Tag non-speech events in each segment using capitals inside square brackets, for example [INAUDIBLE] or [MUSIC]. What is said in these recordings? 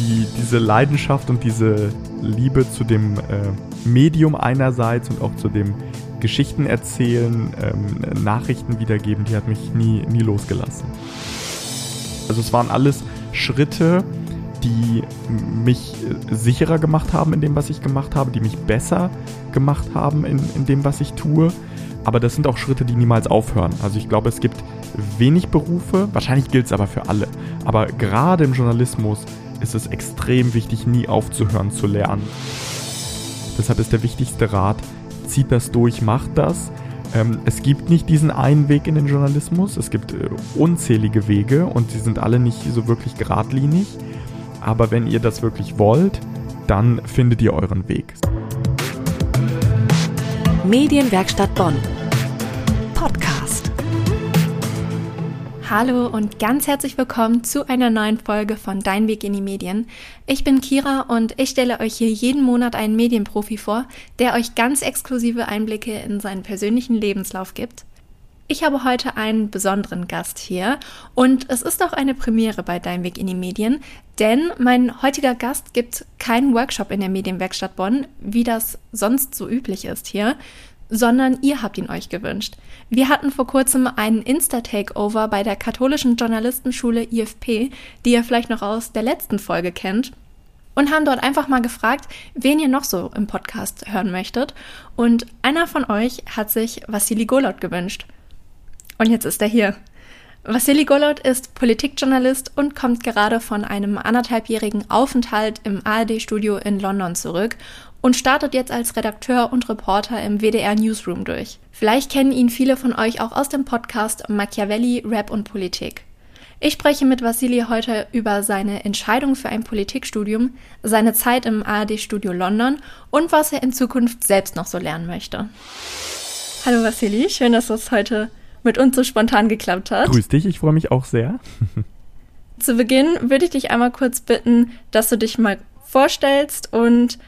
die, diese Leidenschaft und diese Liebe zu dem äh, Medium einerseits und auch zu dem Geschichten erzählen, ähm, Nachrichten wiedergeben, die hat mich nie, nie losgelassen. Also es waren alles Schritte, die mich sicherer gemacht haben in dem, was ich gemacht habe, die mich besser gemacht haben in, in dem, was ich tue. Aber das sind auch Schritte, die niemals aufhören. Also ich glaube, es gibt wenig Berufe, wahrscheinlich gilt es aber für alle. Aber gerade im Journalismus ist es extrem wichtig, nie aufzuhören zu lernen. Deshalb ist der wichtigste Rat, zieht das durch, macht das. Ähm, es gibt nicht diesen einen Weg in den Journalismus, es gibt äh, unzählige Wege und sie sind alle nicht so wirklich geradlinig. Aber wenn ihr das wirklich wollt, dann findet ihr euren Weg. Medienwerkstatt Bonn. Podcast. Hallo und ganz herzlich willkommen zu einer neuen Folge von Dein Weg in die Medien. Ich bin Kira und ich stelle euch hier jeden Monat einen Medienprofi vor, der euch ganz exklusive Einblicke in seinen persönlichen Lebenslauf gibt. Ich habe heute einen besonderen Gast hier und es ist auch eine Premiere bei Dein Weg in die Medien, denn mein heutiger Gast gibt keinen Workshop in der Medienwerkstatt Bonn, wie das sonst so üblich ist hier, sondern ihr habt ihn euch gewünscht. Wir hatten vor kurzem einen Insta-Takeover bei der katholischen Journalistenschule IFP, die ihr vielleicht noch aus der letzten Folge kennt und haben dort einfach mal gefragt, wen ihr noch so im Podcast hören möchtet. Und einer von euch hat sich Vassili Golot gewünscht. Und jetzt ist er hier. Vassili Golot ist Politikjournalist und kommt gerade von einem anderthalbjährigen Aufenthalt im ARD-Studio in London zurück und startet jetzt als Redakteur und Reporter im WDR Newsroom durch. Vielleicht kennen ihn viele von euch auch aus dem Podcast Machiavelli, Rap und Politik. Ich spreche mit Vassili heute über seine Entscheidung für ein Politikstudium, seine Zeit im ARD-Studio London und was er in Zukunft selbst noch so lernen möchte. Hallo Vassili, schön, dass es heute mit uns so spontan geklappt hat. Grüß dich, ich freue mich auch sehr. Zu Beginn würde ich dich einmal kurz bitten, dass du dich mal vorstellst und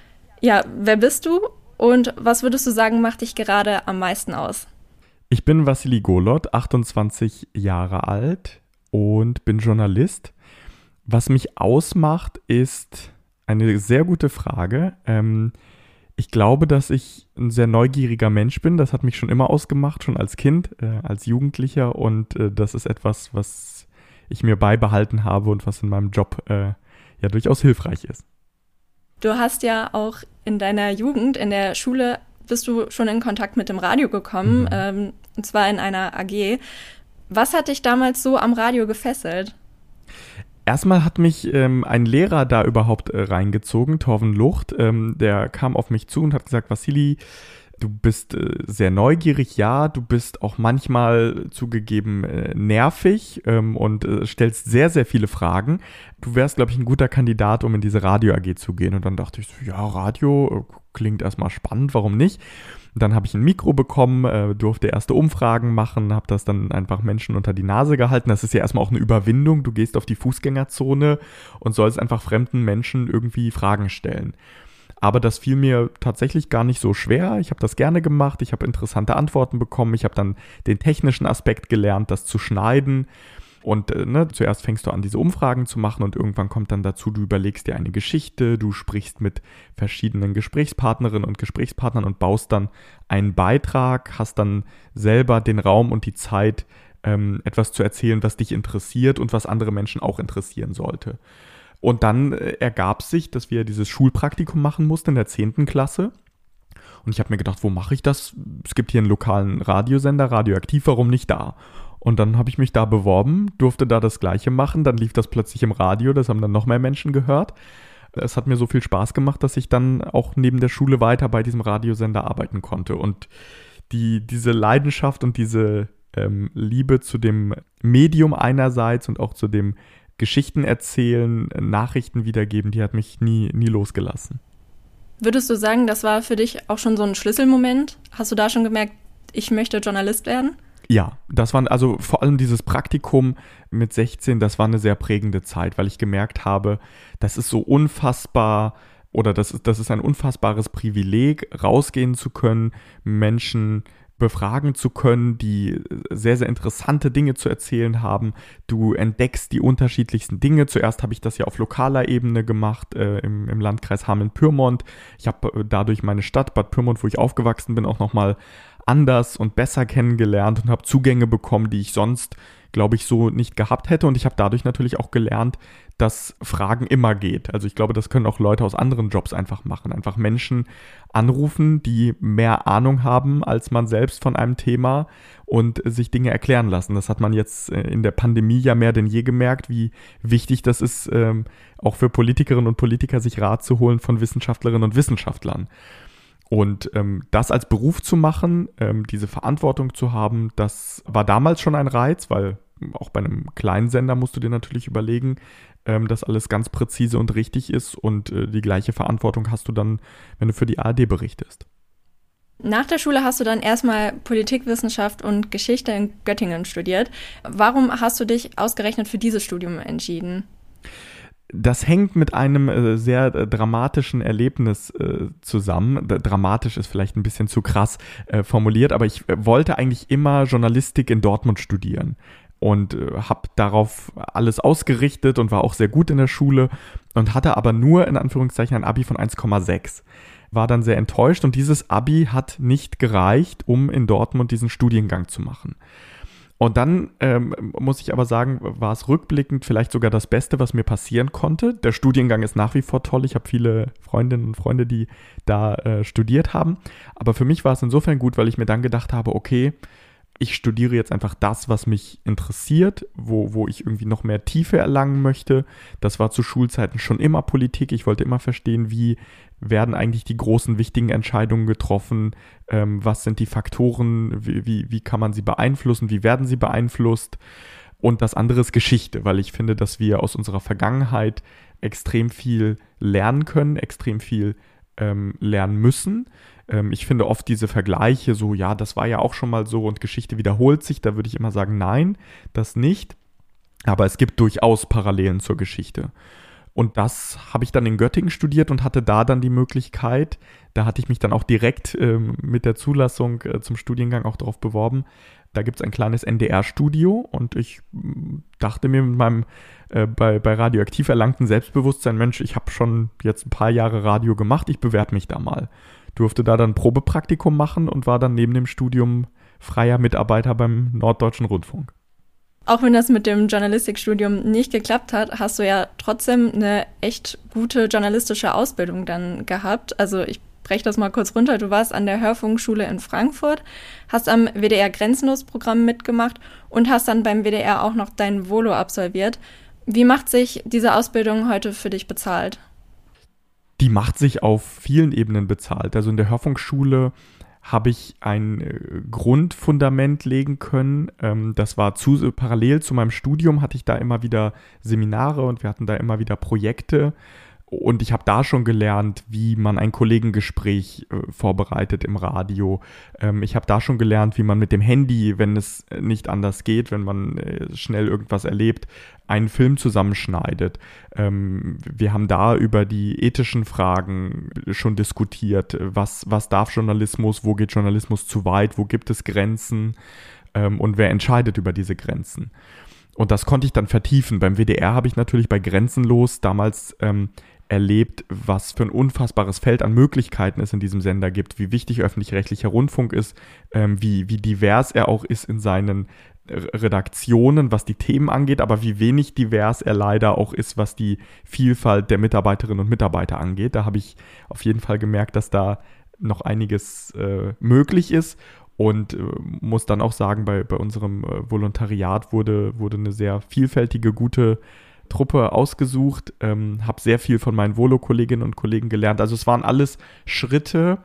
ja, wer bist du und was würdest du sagen, macht dich gerade am meisten aus? Ich bin Vassili Golot, 28 Jahre alt und bin Journalist. Was mich ausmacht, ist eine sehr gute Frage. Ähm, ich glaube, dass ich ein sehr neugieriger Mensch bin. Das hat mich schon immer ausgemacht, schon als Kind, äh, als Jugendlicher. Und äh, das ist etwas, was ich mir beibehalten habe und was in meinem Job äh, ja durchaus hilfreich ist. Du hast ja auch in deiner Jugend, in der Schule, bist du schon in Kontakt mit dem Radio gekommen, mhm. ähm, und zwar in einer AG. Was hat dich damals so am Radio gefesselt? Erstmal hat mich ähm, ein Lehrer da überhaupt äh, reingezogen, Torven Lucht. Ähm, der kam auf mich zu und hat gesagt, Vassili, du bist äh, sehr neugierig, ja, du bist auch manchmal zugegeben äh, nervig ähm, und äh, stellst sehr, sehr viele Fragen. Du wärst, glaube ich, ein guter Kandidat, um in diese Radio AG zu gehen. Und dann dachte ich so, ja, Radio äh, klingt erstmal spannend, warum nicht? Dann habe ich ein Mikro bekommen, äh, durfte erste Umfragen machen, habe das dann einfach Menschen unter die Nase gehalten. Das ist ja erstmal auch eine Überwindung. Du gehst auf die Fußgängerzone und sollst einfach fremden Menschen irgendwie Fragen stellen. Aber das fiel mir tatsächlich gar nicht so schwer. Ich habe das gerne gemacht. Ich habe interessante Antworten bekommen. Ich habe dann den technischen Aspekt gelernt, das zu schneiden. Und äh, ne, zuerst fängst du an, diese Umfragen zu machen und irgendwann kommt dann dazu, du überlegst dir eine Geschichte, du sprichst mit verschiedenen Gesprächspartnerinnen und Gesprächspartnern und baust dann einen Beitrag, hast dann selber den Raum und die Zeit, ähm, etwas zu erzählen, was dich interessiert und was andere Menschen auch interessieren sollte. Und dann äh, ergab sich, dass wir dieses Schulpraktikum machen mussten in der 10. Klasse. Und ich habe mir gedacht, wo mache ich das? Es gibt hier einen lokalen Radiosender, radioaktiv, warum nicht da? Und dann habe ich mich da beworben, durfte da das Gleiche machen. Dann lief das plötzlich im Radio, das haben dann noch mehr Menschen gehört. Es hat mir so viel Spaß gemacht, dass ich dann auch neben der Schule weiter bei diesem Radiosender arbeiten konnte. Und die, diese Leidenschaft und diese ähm, Liebe zu dem Medium einerseits und auch zu dem Geschichten erzählen, Nachrichten wiedergeben, die hat mich nie, nie losgelassen. Würdest du sagen, das war für dich auch schon so ein Schlüsselmoment? Hast du da schon gemerkt, ich möchte Journalist werden? Ja, das war also vor allem dieses Praktikum mit 16, das war eine sehr prägende Zeit, weil ich gemerkt habe, das ist so unfassbar oder das ist, das ist ein unfassbares Privileg, rausgehen zu können, Menschen befragen zu können, die sehr, sehr interessante Dinge zu erzählen haben. Du entdeckst die unterschiedlichsten Dinge. Zuerst habe ich das ja auf lokaler Ebene gemacht, äh, im, im Landkreis Hameln-Pyrmont. Ich habe äh, dadurch meine Stadt Bad Pyrmont, wo ich aufgewachsen bin, auch nochmal anders und besser kennengelernt und habe Zugänge bekommen, die ich sonst, glaube ich, so nicht gehabt hätte. Und ich habe dadurch natürlich auch gelernt, dass Fragen immer geht. Also ich glaube, das können auch Leute aus anderen Jobs einfach machen. Einfach Menschen anrufen, die mehr Ahnung haben als man selbst von einem Thema und sich Dinge erklären lassen. Das hat man jetzt äh, in der Pandemie ja mehr denn je gemerkt, wie wichtig das ist, ähm, auch für Politikerinnen und Politiker sich Rat zu holen von Wissenschaftlerinnen und Wissenschaftlern. Und ähm, das als Beruf zu machen, ähm, diese Verantwortung zu haben, das war damals schon ein Reiz, weil auch bei einem kleinen Sender musst du dir natürlich überlegen, ähm, dass alles ganz präzise und richtig ist und äh, die gleiche Verantwortung hast du dann, wenn du für die ARD berichtest. Nach der Schule hast du dann erstmal Politikwissenschaft und Geschichte in Göttingen studiert. Warum hast du dich ausgerechnet für dieses Studium entschieden? das hängt mit einem äh, sehr äh, dramatischen Erlebnis äh, zusammen. Dramatisch ist vielleicht ein bisschen zu krass formuliert, aber ich wollte eigentlich immer Journalistik in Dortmund studieren und äh, habe darauf alles ausgerichtet und war auch sehr gut in der Schule und hatte aber nur in Anführungszeichen ein Abi von 1,6. War dann sehr enttäuscht und dieses Abi hat nicht gereicht, um in Dortmund diesen Studiengang zu machen. Und dann ähm, muss ich aber sagen, war es rückblickend vielleicht sogar das Beste, was mir passieren konnte. Der Studiengang ist nach wie vor toll. Ich habe viele Freundinnen und Freunde, die da äh, studiert haben. Aber für mich war es insofern gut, weil ich mir dann gedacht habe, okay, ich studiere jetzt einfach das, was mich interessiert, wo, wo ich irgendwie noch mehr Tiefe erlangen möchte. Das war zu Schulzeiten schon immer Politik. Ich wollte immer verstehen, wie werden eigentlich die großen, wichtigen Entscheidungen getroffen, ähm, was sind die Faktoren, wie, wie, wie kann man sie beeinflussen, wie werden sie beeinflusst. Und das andere ist Geschichte, weil ich finde, dass wir aus unserer Vergangenheit extrem viel lernen können, extrem viel ähm, lernen müssen. Ähm, ich finde oft diese Vergleiche so, ja, das war ja auch schon mal so und Geschichte wiederholt sich. Da würde ich immer sagen, nein, das nicht. Aber es gibt durchaus Parallelen zur Geschichte. Und das habe ich dann in Göttingen studiert und hatte da dann die Möglichkeit, da hatte ich mich dann auch direkt ähm, mit der Zulassung äh, zum Studiengang auch darauf beworben. Da gibt es ein kleines NDR-Studio und ich mm, dachte mir mit meinem äh, bei, bei radioaktiv erlangten Selbstbewusstsein, Mensch, ich habe schon jetzt ein paar Jahre Radio gemacht, ich bewerbe mich da mal durfte da dann Probepraktikum machen und war dann neben dem Studium freier Mitarbeiter beim Norddeutschen Rundfunk. Auch wenn das mit dem Journalistikstudium nicht geklappt hat, hast du ja trotzdem eine echt gute journalistische Ausbildung dann gehabt. Also ich breche das mal kurz runter. Du warst an der Hörfunkschule in Frankfurt, hast am WDR Grenzenlos-Programm mitgemacht und hast dann beim WDR auch noch dein Volo absolviert. Wie macht sich diese Ausbildung heute für dich bezahlt? Die macht sich auf vielen Ebenen bezahlt. Also in der Hörfunkschule habe ich ein äh, Grundfundament legen können. Ähm, das war zu, parallel zu meinem Studium, hatte ich da immer wieder Seminare und wir hatten da immer wieder Projekte. Und ich habe da schon gelernt, wie man ein Kollegengespräch äh, vorbereitet im Radio. Ähm, ich habe da schon gelernt, wie man mit dem Handy, wenn es nicht anders geht, wenn man äh, schnell irgendwas erlebt, einen Film zusammenschneidet. Ähm, wir haben da über die ethischen Fragen schon diskutiert. Was, was darf Journalismus? Wo geht Journalismus zu weit? Wo gibt es Grenzen? Ähm, und wer entscheidet über diese Grenzen? Und das konnte ich dann vertiefen. Beim WDR habe ich natürlich bei Grenzenlos damals ähm, erlebt, was für ein unfassbares Feld an Möglichkeiten es in diesem Sender gibt, wie wichtig öffentlich-rechtlicher Rundfunk ist, ähm, wie, wie divers er auch ist in seinen Redaktionen, was die Themen angeht, aber wie wenig divers er leider auch ist, was die Vielfalt der Mitarbeiterinnen und Mitarbeiter angeht. Da habe ich auf jeden Fall gemerkt, dass da noch einiges äh, möglich ist und äh, muss dann auch sagen, bei, bei unserem äh, Volontariat wurde, wurde eine sehr vielfältige, gute Truppe ausgesucht, ähm, habe sehr viel von meinen Volo-Kolleginnen und Kollegen gelernt. Also es waren alles Schritte,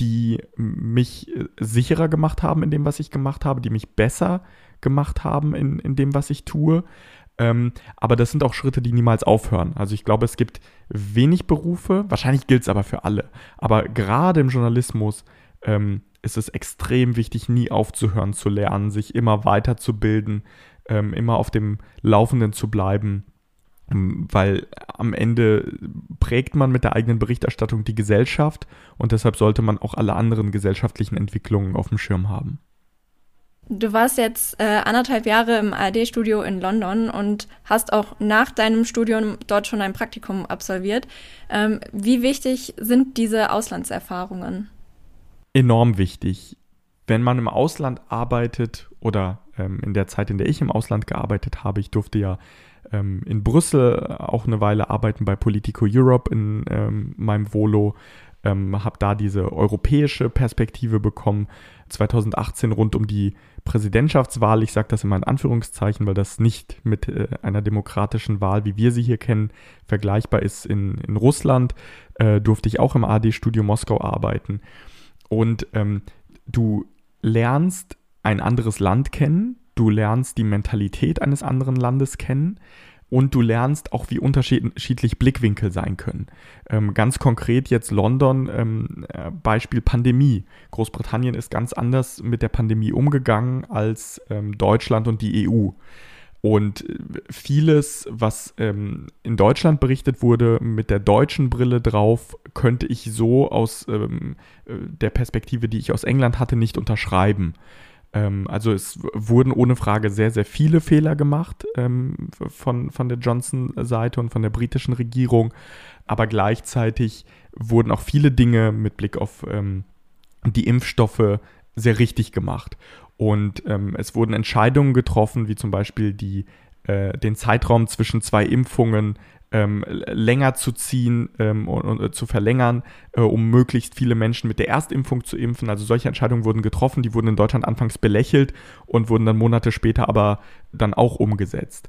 die mich äh, sicherer gemacht haben in dem, was ich gemacht habe, die mich besser gemacht haben in, in dem, was ich tue. Ähm, aber das sind auch Schritte, die niemals aufhören. Also ich glaube, es gibt wenig Berufe, wahrscheinlich gilt es aber für alle. Aber gerade im Journalismus ähm, ist es extrem wichtig, nie aufzuhören zu lernen, sich immer weiterzubilden, ähm, immer auf dem Laufenden zu bleiben weil am Ende prägt man mit der eigenen Berichterstattung die Gesellschaft und deshalb sollte man auch alle anderen gesellschaftlichen Entwicklungen auf dem Schirm haben. Du warst jetzt äh, anderthalb Jahre im ARD-Studio in London und hast auch nach deinem Studium dort schon ein Praktikum absolviert. Ähm, wie wichtig sind diese Auslandserfahrungen? Enorm wichtig. Wenn man im Ausland arbeitet oder ähm, in der Zeit, in der ich im Ausland gearbeitet habe, ich durfte ja ähm, in Brüssel auch eine Weile arbeiten bei Politico Europe in ähm, meinem Volo, ähm, habe da diese europäische Perspektive bekommen. 2018 rund um die Präsidentschaftswahl, ich sage das immer in Anführungszeichen, weil das nicht mit äh, einer demokratischen Wahl, wie wir sie hier kennen, vergleichbar ist in, in Russland, äh, durfte ich auch im AD-Studio Moskau arbeiten. Und ähm, du lernst ein anderes Land kennen, du lernst die Mentalität eines anderen Landes kennen und du lernst auch, wie unterschiedlich Blickwinkel sein können. Ähm, ganz konkret jetzt London, ähm, äh, Beispiel Pandemie. Großbritannien ist ganz anders mit der Pandemie umgegangen als ähm, Deutschland und die EU. Und äh, vieles, was ähm, in Deutschland berichtet wurde, mit der deutschen Brille drauf, könnte ich so aus ähm, äh, der Perspektive, die ich aus England hatte, nicht unterschreiben. Ähm, also es wurden ohne Frage sehr, sehr viele Fehler gemacht ähm, von, von der Johnson-Seite und von der britischen Regierung, aber gleichzeitig wurden auch viele Dinge mit Blick auf ähm, die Impfstoffe sehr richtig gemacht. Und ähm, es wurden Entscheidungen getroffen, wie zum Beispiel die, äh, den Zeitraum zwischen zwei Impfungen ähm, länger zu ziehen ähm, und, und, äh, zu verlängern, äh, um möglichst viele Menschen mit der Erstimpfung zu impfen. Also solche Entscheidungen wurden getroffen, die wurden in Deutschland anfangs belächelt und wurden dann Monate später aber dann auch umgesetzt.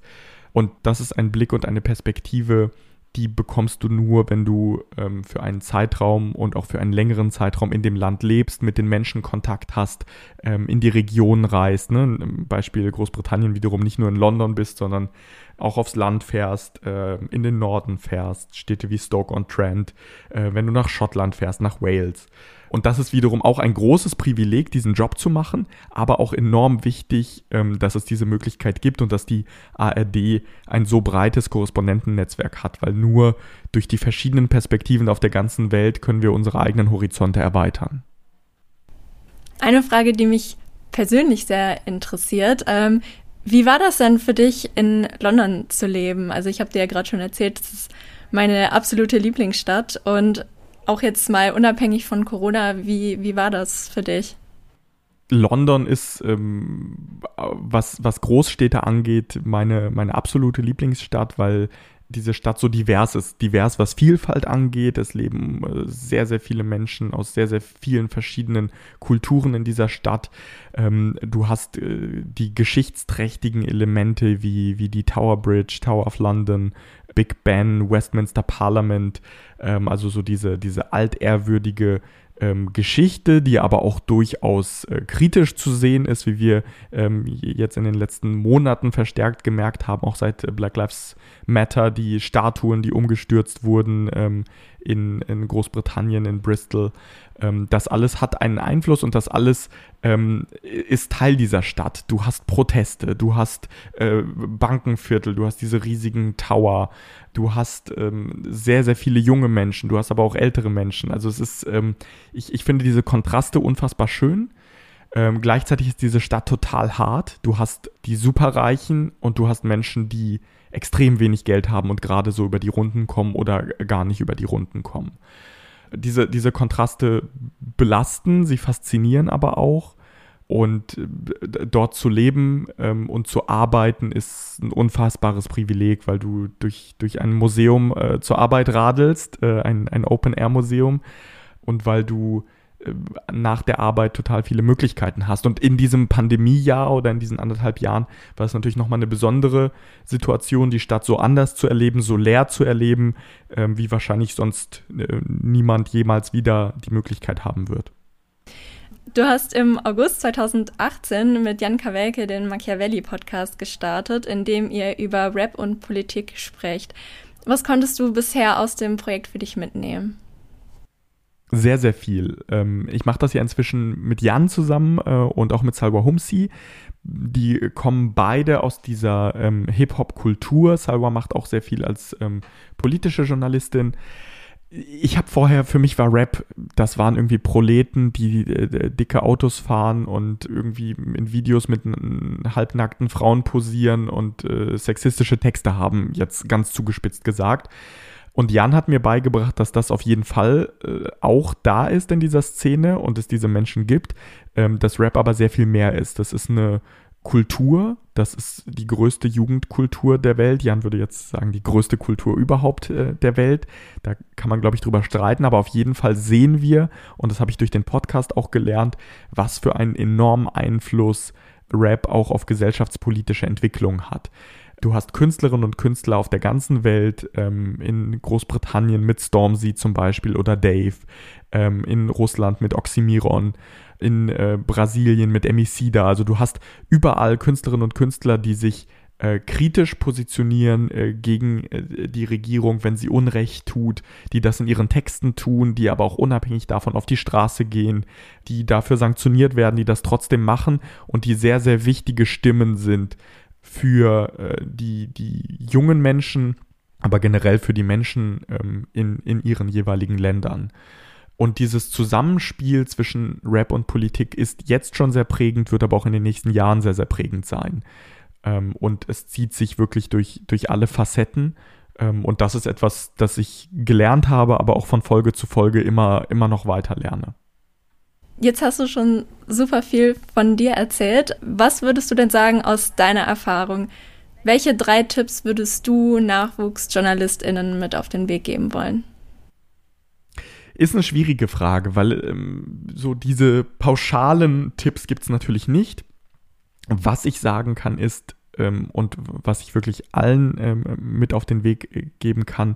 Und das ist ein Blick und eine Perspektive, die bekommst du nur, wenn du ähm, für einen Zeitraum und auch für einen längeren Zeitraum in dem Land lebst, mit den Menschen Kontakt hast, ähm, in die Region reist. Ne? Beispiel Großbritannien wiederum nicht nur in London bist, sondern auch aufs Land fährst, äh, in den Norden fährst, Städte wie Stoke-on-Trent, äh, wenn du nach Schottland fährst, nach Wales. Und das ist wiederum auch ein großes Privileg, diesen Job zu machen, aber auch enorm wichtig, ähm, dass es diese Möglichkeit gibt und dass die ARD ein so breites Korrespondentennetzwerk hat, weil nur durch die verschiedenen Perspektiven auf der ganzen Welt können wir unsere eigenen Horizonte erweitern. Eine Frage, die mich persönlich sehr interessiert. Ähm, wie war das denn für dich, in London zu leben? Also ich habe dir ja gerade schon erzählt, das ist meine absolute Lieblingsstadt. Und auch jetzt mal unabhängig von Corona, wie, wie war das für dich? London ist, ähm, was, was Großstädte angeht, meine, meine absolute Lieblingsstadt, weil diese Stadt so divers ist. Divers, was Vielfalt angeht. Es leben äh, sehr, sehr viele Menschen aus sehr, sehr vielen verschiedenen Kulturen in dieser Stadt. Ähm, du hast äh, die geschichtsträchtigen Elemente wie, wie die Tower Bridge, Tower of London, Big Ben, Westminster Parliament. Ähm, also so diese, diese altehrwürdige ähm, Geschichte, die aber auch durchaus äh, kritisch zu sehen ist, wie wir ähm, jetzt in den letzten Monaten verstärkt gemerkt haben, auch seit äh, Black Lives Matter, die Statuen, die umgestürzt wurden ähm, in, in Großbritannien, in Bristol. Ähm, das alles hat einen Einfluss und das alles ähm, ist Teil dieser Stadt. Du hast Proteste, du hast äh, Bankenviertel, du hast diese riesigen Tower, du hast ähm, sehr, sehr viele junge Menschen, du hast aber auch ältere Menschen. Also es ist, ähm, ich, ich finde diese Kontraste unfassbar schön. Ähm, gleichzeitig ist diese Stadt total hart. Du hast die Superreichen und du hast Menschen, die extrem wenig Geld haben und gerade so über die Runden kommen oder gar nicht über die Runden kommen diese, diese Kontraste belasten, sie faszinieren aber auch. Und äh, dort zu leben ähm, und zu arbeiten ist ein unfassbares Privileg, weil du durch, durch ein Museum äh, zur Arbeit radelst, äh, ein, ein Open-Air-Museum, und weil du äh, nach der Arbeit total viele Möglichkeiten hast. Und in diesem Pandemiejahr oder in diesen anderthalb Jahren war es natürlich nochmal eine besondere Situation, die Stadt so anders zu erleben, so leer zu erleben, ähm, wie wahrscheinlich sonst äh, niemand jemals wieder die Möglichkeit haben wird. Du hast im August 2018 mit Jan Kawelke den Machiavelli-Podcast gestartet, in dem ihr über Rap und Politik sprecht. Was konntest du bisher aus dem Projekt für dich mitnehmen? sehr, sehr viel. Ähm, ich mache das ja inzwischen mit Jan zusammen äh, und auch mit Salwa Humsi. Die kommen beide aus dieser ähm, Hip-Hop-Kultur. Salwa macht auch sehr viel als ähm, politische Journalistin. Ich habe vorher, für mich war Rap, das waren irgendwie Proleten, die äh, dicke Autos fahren und irgendwie in Videos mit halbnackten Frauen posieren und äh, sexistische Texte haben, jetzt ganz zugespitzt gesagt. Und Jan hat mir beigebracht, dass das auf jeden Fall äh, auch da ist in dieser Szene und es diese Menschen gibt, ähm, dass Rap aber sehr viel mehr ist. Das ist eine Kultur, das ist die größte Jugendkultur der Welt. Jan würde jetzt sagen, die größte Kultur überhaupt äh, der Welt. Da kann man, glaube ich, drüber streiten, aber auf jeden Fall sehen wir, und das habe ich durch den Podcast auch gelernt, was für einen enormen Einfluss Rap auch auf gesellschaftspolitische Entwicklung hat. Du hast Künstlerinnen und Künstler auf der ganzen Welt, ähm, in Großbritannien mit Stormzy zum Beispiel oder Dave, ähm, in Russland mit Oxymiron, in äh, Brasilien mit Emicida. Also du hast überall Künstlerinnen und Künstler, die sich äh, kritisch positionieren äh, gegen äh, die Regierung, wenn sie Unrecht tut, die das in ihren Texten tun, die aber auch unabhängig davon auf die Straße gehen, die dafür sanktioniert werden, die das trotzdem machen und die sehr, sehr wichtige Stimmen sind für äh, die, die jungen Menschen, aber generell für die Menschen ähm, in, in ihren jeweiligen Ländern. Und dieses Zusammenspiel zwischen Rap und Politik ist jetzt schon sehr prägend, wird aber auch in den nächsten Jahren sehr, sehr prägend sein. Ähm, und es zieht sich wirklich durch, durch alle Facetten. Ähm, und das ist etwas, das ich gelernt habe, aber auch von Folge zu Folge immer, immer noch weiter lerne. Jetzt hast du schon super viel von dir erzählt. Was würdest du denn sagen aus deiner Erfahrung? Welche drei Tipps würdest du NachwuchsjournalistInnen mit auf den Weg geben wollen? Ist eine schwierige Frage, weil ähm, so diese pauschalen Tipps gibt es natürlich nicht. Was ich sagen kann ist, ähm, und was ich wirklich allen ähm, mit auf den Weg äh, geben kann,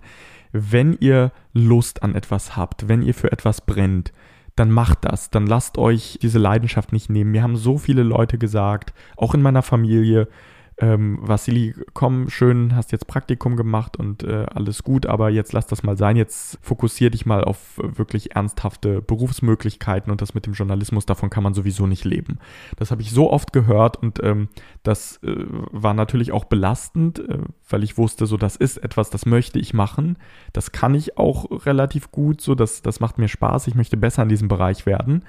wenn ihr Lust an etwas habt, wenn ihr für etwas brennt, dann macht das, dann lasst euch diese Leidenschaft nicht nehmen. Mir haben so viele Leute gesagt, auch in meiner Familie, ähm, Vassili, komm, schön, hast jetzt Praktikum gemacht und äh, alles gut, aber jetzt lass das mal sein. Jetzt fokussier dich mal auf wirklich ernsthafte Berufsmöglichkeiten und das mit dem Journalismus, davon kann man sowieso nicht leben. Das habe ich so oft gehört und ähm, das äh, war natürlich auch belastend, äh, weil ich wusste, so, das ist etwas, das möchte ich machen. Das kann ich auch relativ gut, so, das, das macht mir Spaß. Ich möchte besser in diesem Bereich werden.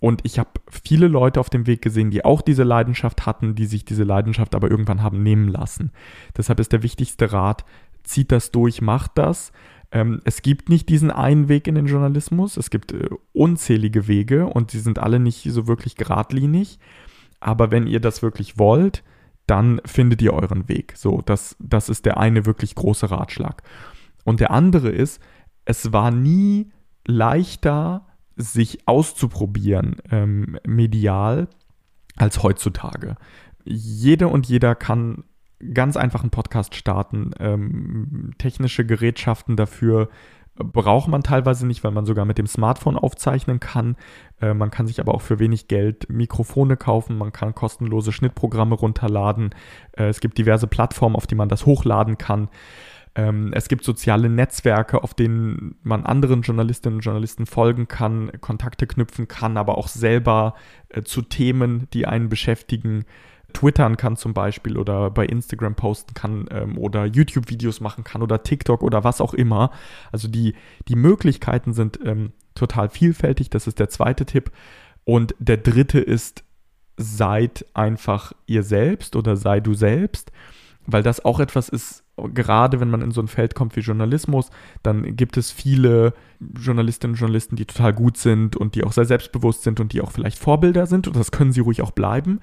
Und ich habe viele Leute auf dem Weg gesehen, die auch diese Leidenschaft hatten, die sich diese Leidenschaft aber irgendwann haben nehmen lassen. Deshalb ist der wichtigste Rat, zieht das durch, macht das. Ähm, es gibt nicht diesen einen Weg in den Journalismus, es gibt äh, unzählige Wege und sie sind alle nicht so wirklich geradlinig. Aber wenn ihr das wirklich wollt, dann findet ihr euren Weg. So, das, das ist der eine wirklich große Ratschlag. Und der andere ist, es war nie leichter, sich auszuprobieren ähm, medial als heutzutage. Jede und jeder kann ganz einfach einen Podcast starten. Ähm, technische Gerätschaften dafür braucht man teilweise nicht, weil man sogar mit dem Smartphone aufzeichnen kann. Äh, man kann sich aber auch für wenig Geld Mikrofone kaufen, man kann kostenlose Schnittprogramme runterladen. Äh, es gibt diverse Plattformen, auf die man das hochladen kann. Ähm, es gibt soziale Netzwerke, auf denen man anderen Journalistinnen und Journalisten folgen kann, Kontakte knüpfen kann, aber auch selber äh, zu Themen, die einen beschäftigen, twittern kann zum Beispiel oder bei Instagram posten kann ähm, oder YouTube-Videos machen kann oder TikTok oder was auch immer. Also die, die Möglichkeiten sind ähm, total vielfältig. Das ist der zweite Tipp. Und der dritte ist, seid einfach ihr selbst oder sei du selbst, weil das auch etwas ist, gerade wenn man in so ein Feld kommt wie Journalismus, dann gibt es viele Journalistinnen und Journalisten, die total gut sind und die auch sehr selbstbewusst sind und die auch vielleicht Vorbilder sind und das können sie ruhig auch bleiben.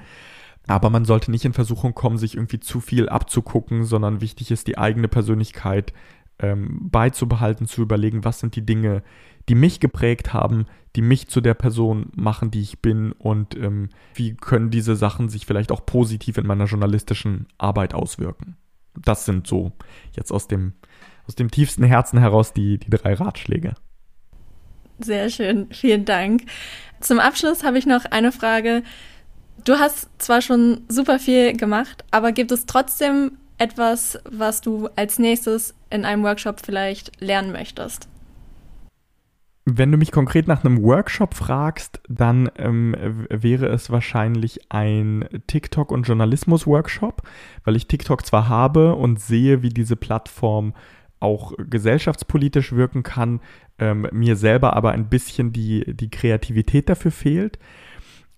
Aber man sollte nicht in Versuchung kommen, sich irgendwie zu viel abzugucken, sondern wichtig ist, die eigene Persönlichkeit ähm, beizubehalten, zu überlegen, was sind die Dinge, die mich geprägt haben, die mich zu der Person machen, die ich bin und ähm, wie können diese Sachen sich vielleicht auch positiv in meiner journalistischen Arbeit auswirken das sind so jetzt aus dem, aus dem tiefsten Herzen heraus die, die drei Ratschläge. Sehr schön, vielen Dank. Zum Abschluss habe ich noch eine Frage. Du hast zwar schon super viel gemacht, aber gibt es trotzdem etwas, was du als nächstes in einem Workshop vielleicht lernen möchtest? Wenn du mich konkret nach einem Workshop fragst, dann ähm, wäre es wahrscheinlich ein TikTok- und Journalismus-Workshop, weil ich TikTok zwar habe und sehe, wie diese Plattform auch gesellschaftspolitisch wirken kann, ähm, mir selber aber ein bisschen die, die Kreativität dafür fehlt.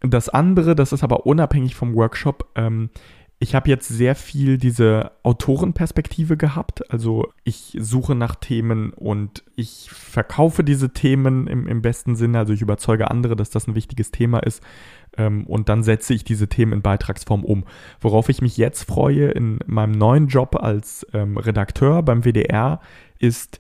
Das andere, das ist aber unabhängig vom Workshop, ähm, ich habe jetzt sehr viel diese Autorenperspektive gehabt. Also ich suche nach Themen und ich verkaufe diese Themen im, im besten Sinne. Also ich überzeuge andere, dass das ein wichtiges Thema ist. Ähm, und dann setze ich diese Themen in Beitragsform um. Worauf ich mich jetzt freue in meinem neuen Job als ähm, Redakteur beim WDR ist,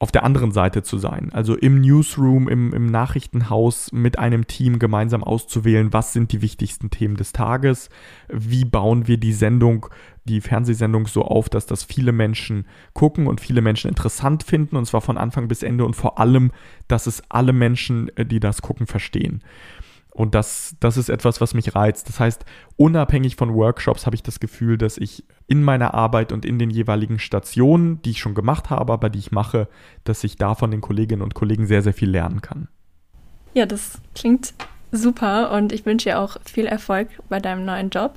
auf der anderen Seite zu sein. Also im Newsroom, im, im Nachrichtenhaus mit einem Team gemeinsam auszuwählen, was sind die wichtigsten Themen des Tages, wie bauen wir die Sendung, die Fernsehsendung so auf, dass das viele Menschen gucken und viele Menschen interessant finden, und zwar von Anfang bis Ende und vor allem, dass es alle Menschen, äh, die das gucken, verstehen. Und das, das ist etwas, was mich reizt. Das heißt, unabhängig von Workshops habe ich das Gefühl, dass ich in meiner Arbeit und in den jeweiligen Stationen, die ich schon gemacht habe, aber die ich mache, dass ich da von den Kolleginnen und Kollegen sehr, sehr viel lernen kann. Ja, das klingt super und ich wünsche dir auch viel Erfolg bei deinem neuen Job.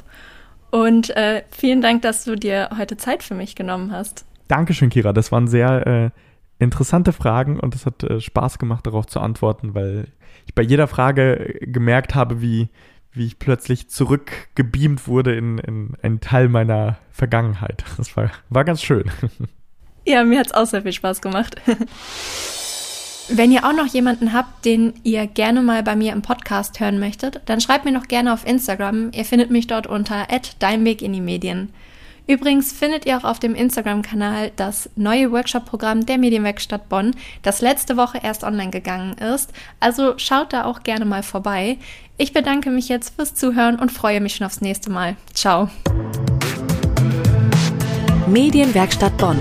Und äh, vielen Dank, dass du dir heute Zeit für mich genommen hast. Dankeschön, Kira. Das waren sehr äh, interessante Fragen und es hat äh, Spaß gemacht, darauf zu antworten, weil ich bei jeder Frage gemerkt habe, wie, wie ich plötzlich zurückgebeamt wurde in, in einen Teil meiner Vergangenheit. [LAUGHS] Das war, war ganz schön. [LAUGHS] Ja, mir hat es auch sehr viel Spaß gemacht. [LAUGHS] Wenn ihr auch noch jemanden habt, den ihr gerne mal bei mir im Podcast hören möchtet, dann schreibt mir noch gerne auf Instagram. Ihr findet mich dort unter @deinweg in die Medien. Übrigens findet ihr auch auf dem Instagram-Kanal das neue Workshop-Programm der Medienwerkstatt Bonn, das letzte Woche erst online gegangen ist. Also schaut da auch gerne mal vorbei. Ich bedanke mich jetzt fürs Zuhören und freue mich schon aufs nächste Mal. Ciao. Medienwerkstatt Bonn.